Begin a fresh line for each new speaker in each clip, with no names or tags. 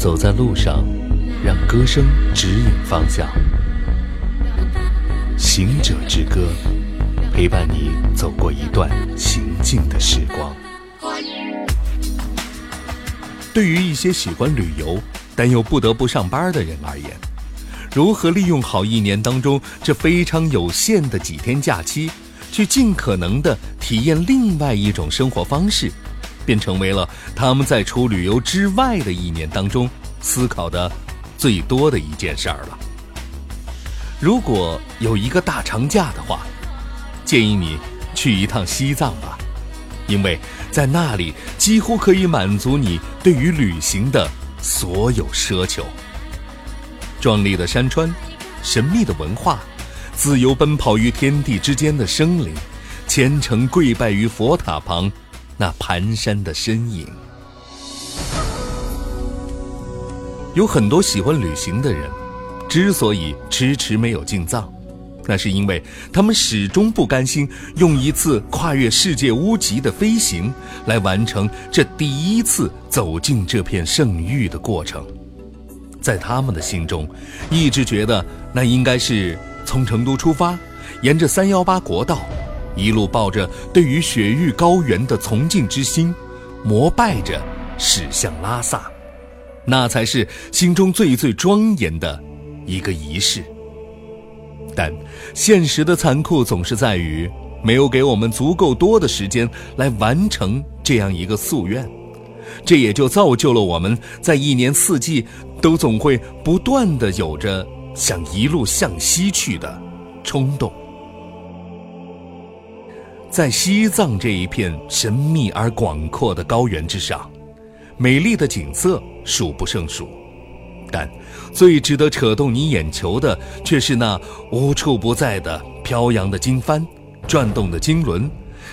走在路上，让歌声指引方向。行者之歌，陪伴你走过一段行进的时光。对于一些喜欢旅游但又不得不上班的人而言，如何利用好一年当中这非常有限的几天假期，去尽可能的体验另外一种生活方式，便成为了他们在除旅游之外的一年当中思考的最多的一件事儿了。如果有一个大长假的话，建议你去一趟西藏吧，因为在那里几乎可以满足你对于旅行的所有奢求。壮丽的山川，神秘的文化，自由奔跑于天地之间的生灵，虔诚跪拜于佛塔旁，那蹒跚的身影。有很多喜欢旅行的人，之所以迟迟没有进藏，那是因为他们始终不甘心用一次跨越世界屋脊的飞行，来完成这第一次走进这片圣域的过程。在他们的心中，一直觉得那应该是从成都出发，沿着三幺八国道，一路抱着对于雪域高原的崇敬之心，膜拜着驶向拉萨，那才是心中最最庄严的一个仪式。但现实的残酷总是在于，没有给我们足够多的时间来完成这样一个夙愿。这也就造就了我们在一年四季都总会不断的有着想一路向西去的冲动。在西藏这一片神秘而广阔的高原之上，美丽的景色数不胜数，但最值得扯动你眼球的却是那无处不在的飘扬的经幡、转动的经轮，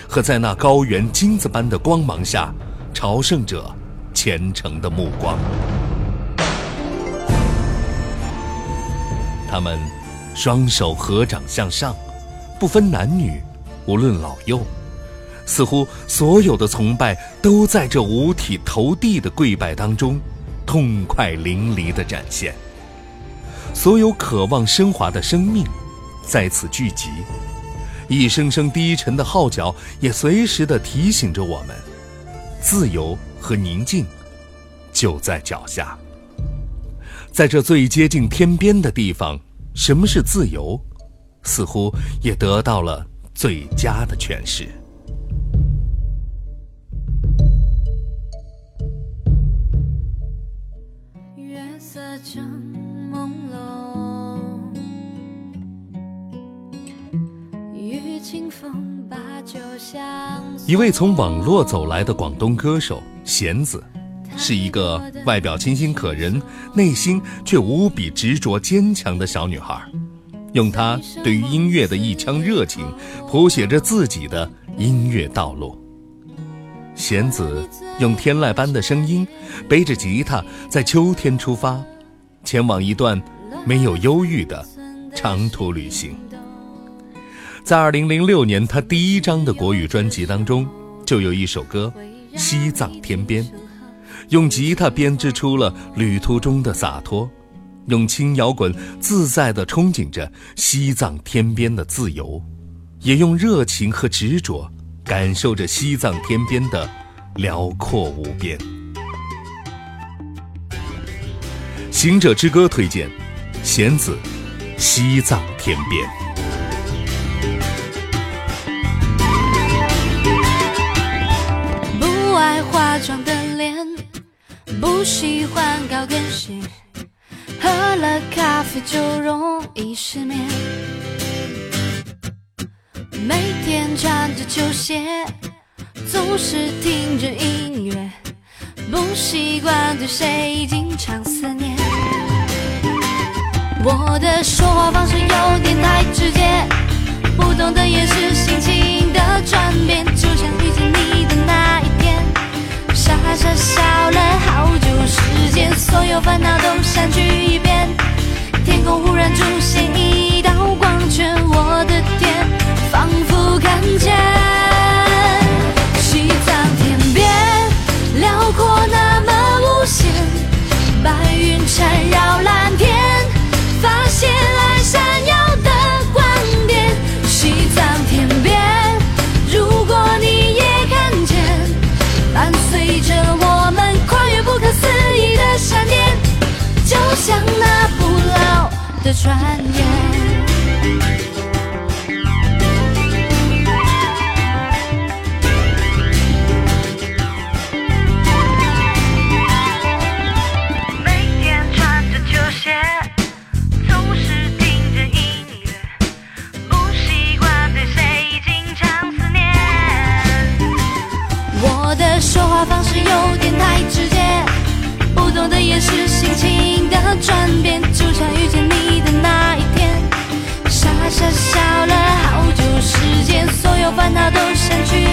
和在那高原金子般的光芒下。朝圣者虔诚的目光，他们双手合掌向上，不分男女，无论老幼，似乎所有的崇拜都在这五体投地的跪拜当中，痛快淋漓的展现。所有渴望升华的生命在此聚集，一声声低沉的号角也随时的提醒着我们。自由和宁静就在脚下，在这最接近天边的地方，什么是自由，似乎也得到了最佳的诠释。月色正朦胧，与清风。一位从网络走来的广东歌手弦子，是一个外表清新可人、内心却无比执着坚强的小女孩。用他对于音乐的一腔热情，谱写着自己的音乐道路。弦子用天籁般的声音，背着吉他，在秋天出发，前往一段没有忧郁的长途旅行。在二零零六年，他第一张的国语专辑当中，就有一首歌《西藏天边》，用吉他编织出了旅途中的洒脱，用轻摇滚自在地憧憬着西藏天边的自由，也用热情和执着感受着西藏天边的辽阔无边。行者之歌推荐，弦子，《西藏天边》。
不爱化妆的脸，不喜欢高跟鞋，喝了咖啡就容易失眠。每天穿着球鞋，总是听着音乐，不习惯对谁经常思念。我的说话方式有点太直接，不懂得掩饰心情的转变，就像遇见你的传言。每天穿着球鞋总是听着音乐不习惯对谁经常思念。我的说话方式有点太直接不懂的掩饰心情的转变，就像遇见你的那一天，傻傻笑了好久时间，所有烦恼都删去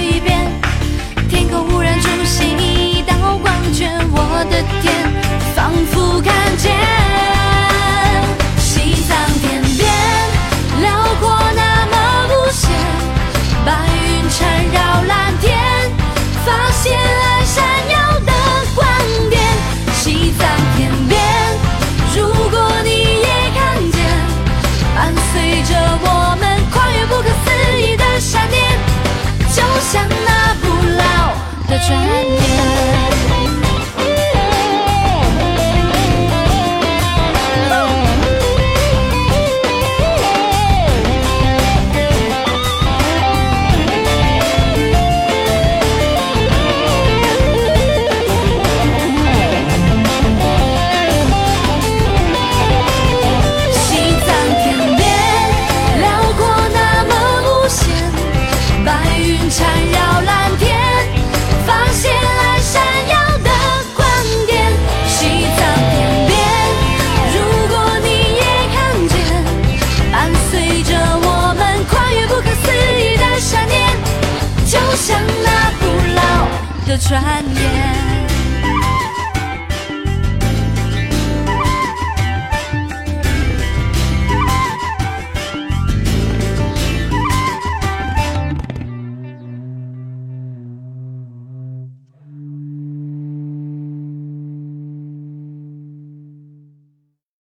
的传言。